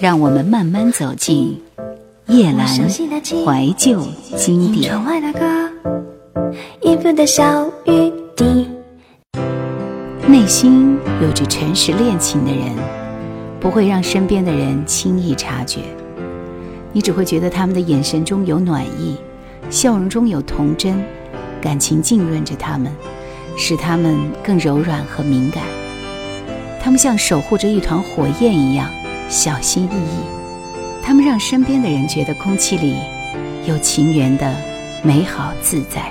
让我们慢慢走进夜阑怀旧经典。内心有着诚实恋情的人，不会让身边的人轻易察觉。你只会觉得他们的眼神中有暖意，笑容中有童真，感情浸润着他们，使他们更柔软和敏感。他们像守护着一团火焰一样。小心翼翼，他们让身边的人觉得空气里有情缘的美好自在。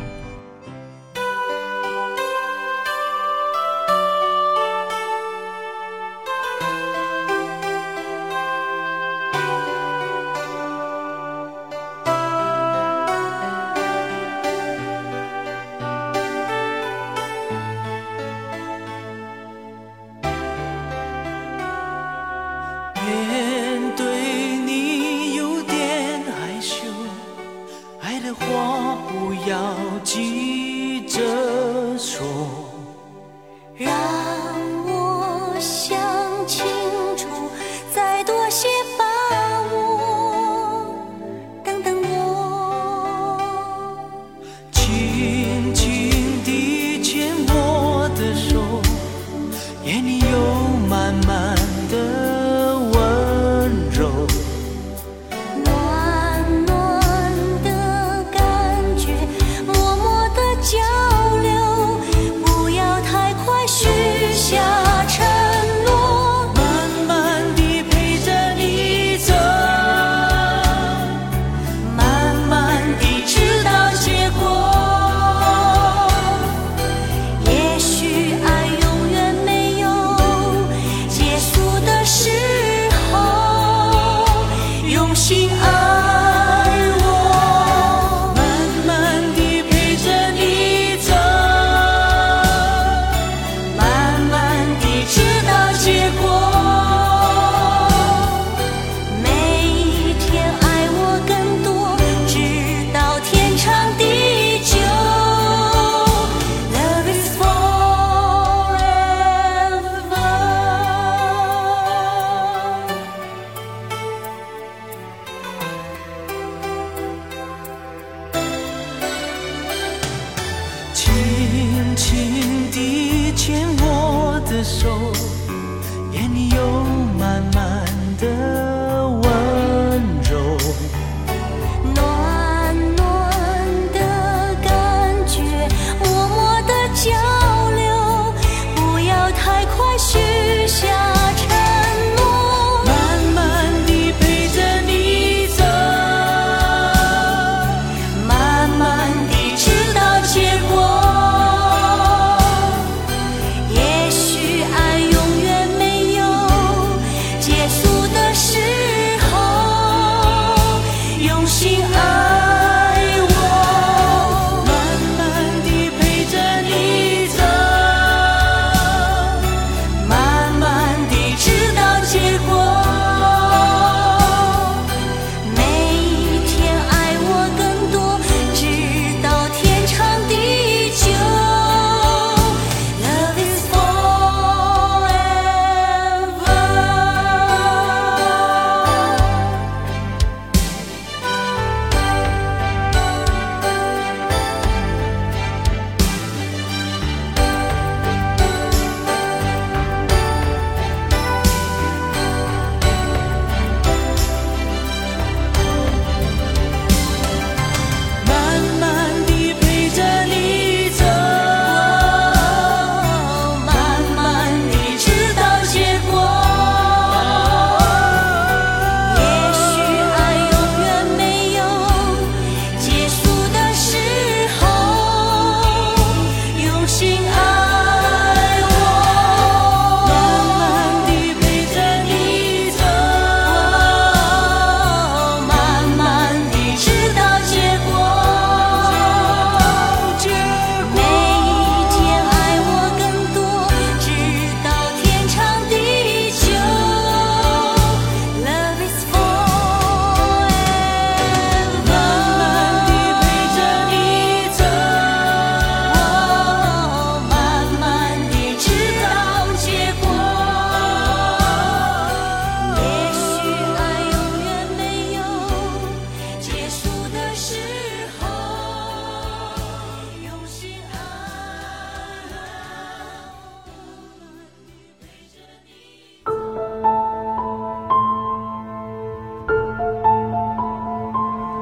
牵我的手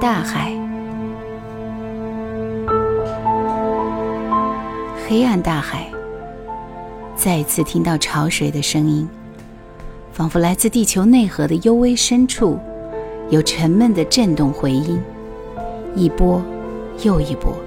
大海，黑暗大海。再次听到潮水的声音，仿佛来自地球内核的幽微深处，有沉闷的震动回音，一波又一波。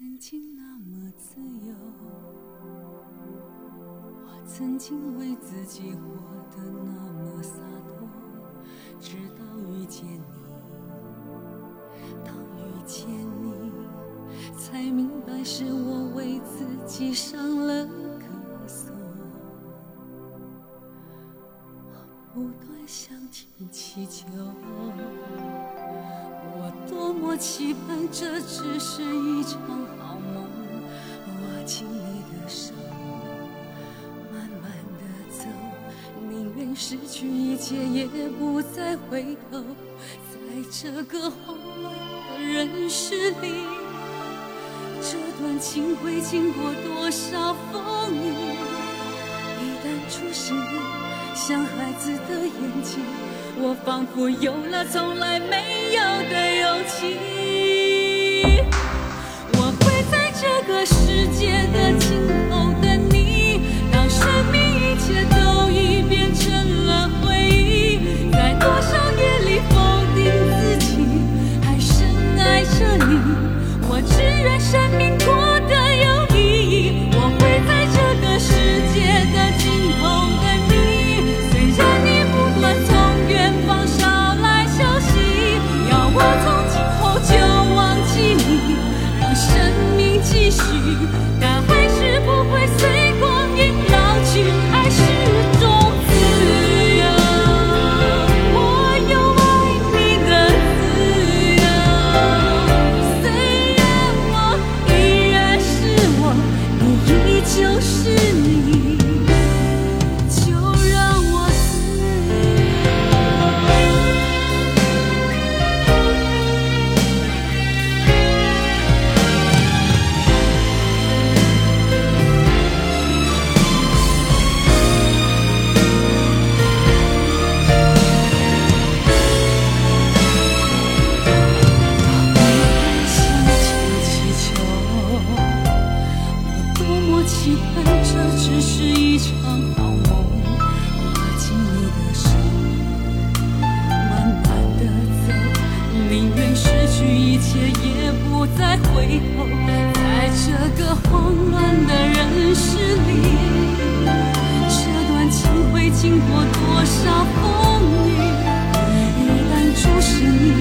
曾经那么自由，我曾经为自己活得那么洒脱，直到遇见你，当遇见你，才明白是我为自己上了个锁。我不断向天祈求。我。多么期盼，这只是一场好梦。握紧你的手，慢慢的走，宁愿失去一切，也不再回头。在这个慌乱的人世里，这段情会经过多少风雨？一旦出现，像孩子的眼睛。我仿佛有了从来没有的勇气，我期盼这只是一场好梦，握紧你的手，慢慢的走，宁愿失去一切也不再回头。在这个慌乱的人世里，这段情会经过多少风雨，一旦注视你，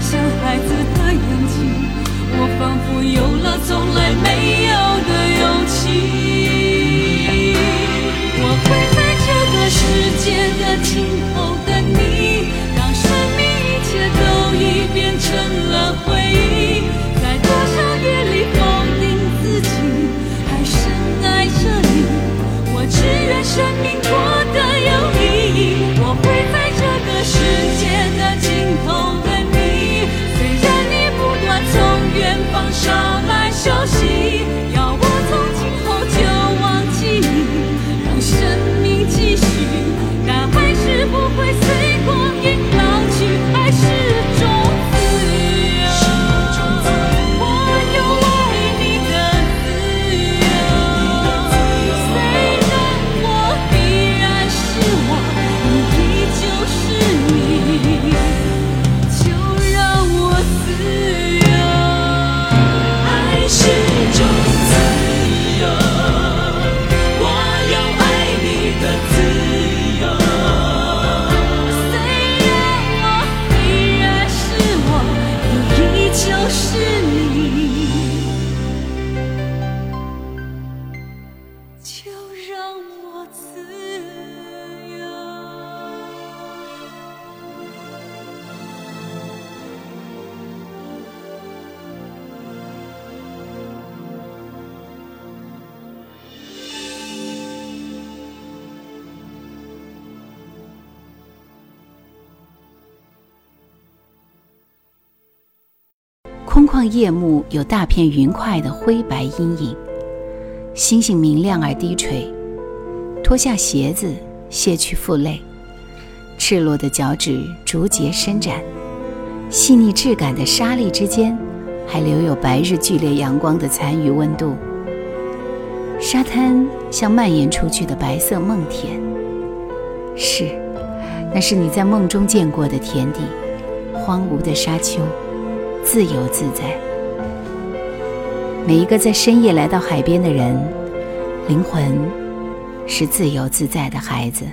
像孩子的眼睛，我仿佛有了从来没有。我会在这个世界的尽头等你，让生命一切都已变。旷夜幕有大片云块的灰白阴影，星星明亮而低垂。脱下鞋子，卸去负累，赤裸的脚趾逐节伸展，细腻质感的沙粒之间，还留有白日剧烈阳光的残余温度。沙滩像蔓延出去的白色梦田，是，那是你在梦中见过的田地，荒芜的沙丘，自由自在。每一个在深夜来到海边的人，灵魂是自由自在的孩子。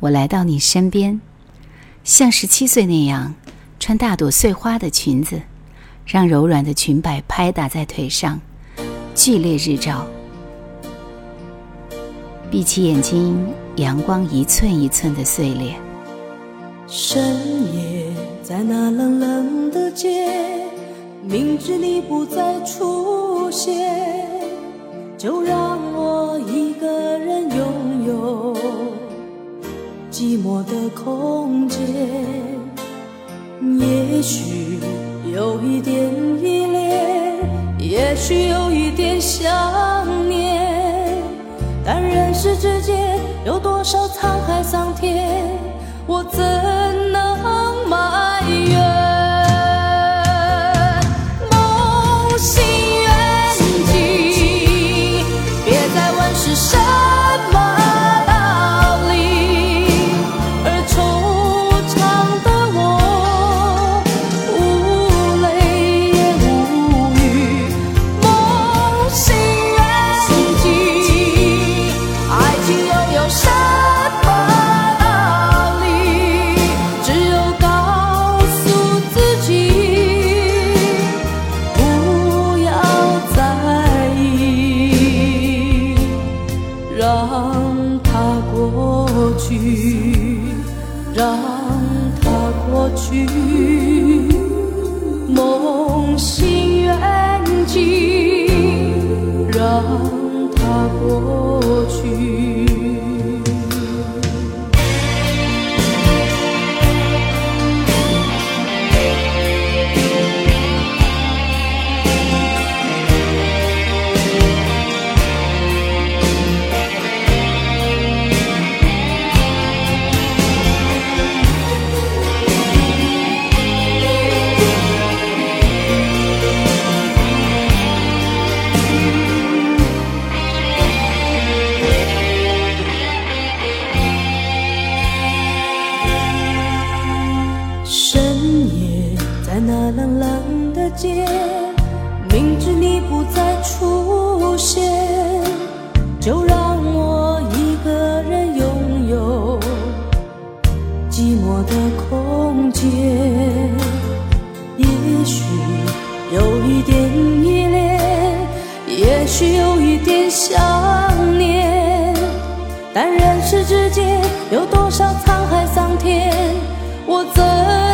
我来到你身边。像十七岁那样穿大朵碎花的裙子让柔软的裙摆拍打在腿上剧烈日照。闭起眼睛阳光一寸一寸的碎裂。深夜在那冷冷的街明知你不再出现就让我一个人拥寂寞的空间，也许有一点依恋，也许有一点想念。但人世之间有多少沧海桑田，我怎能？想念。但人世之间有多少沧海桑田，我怎？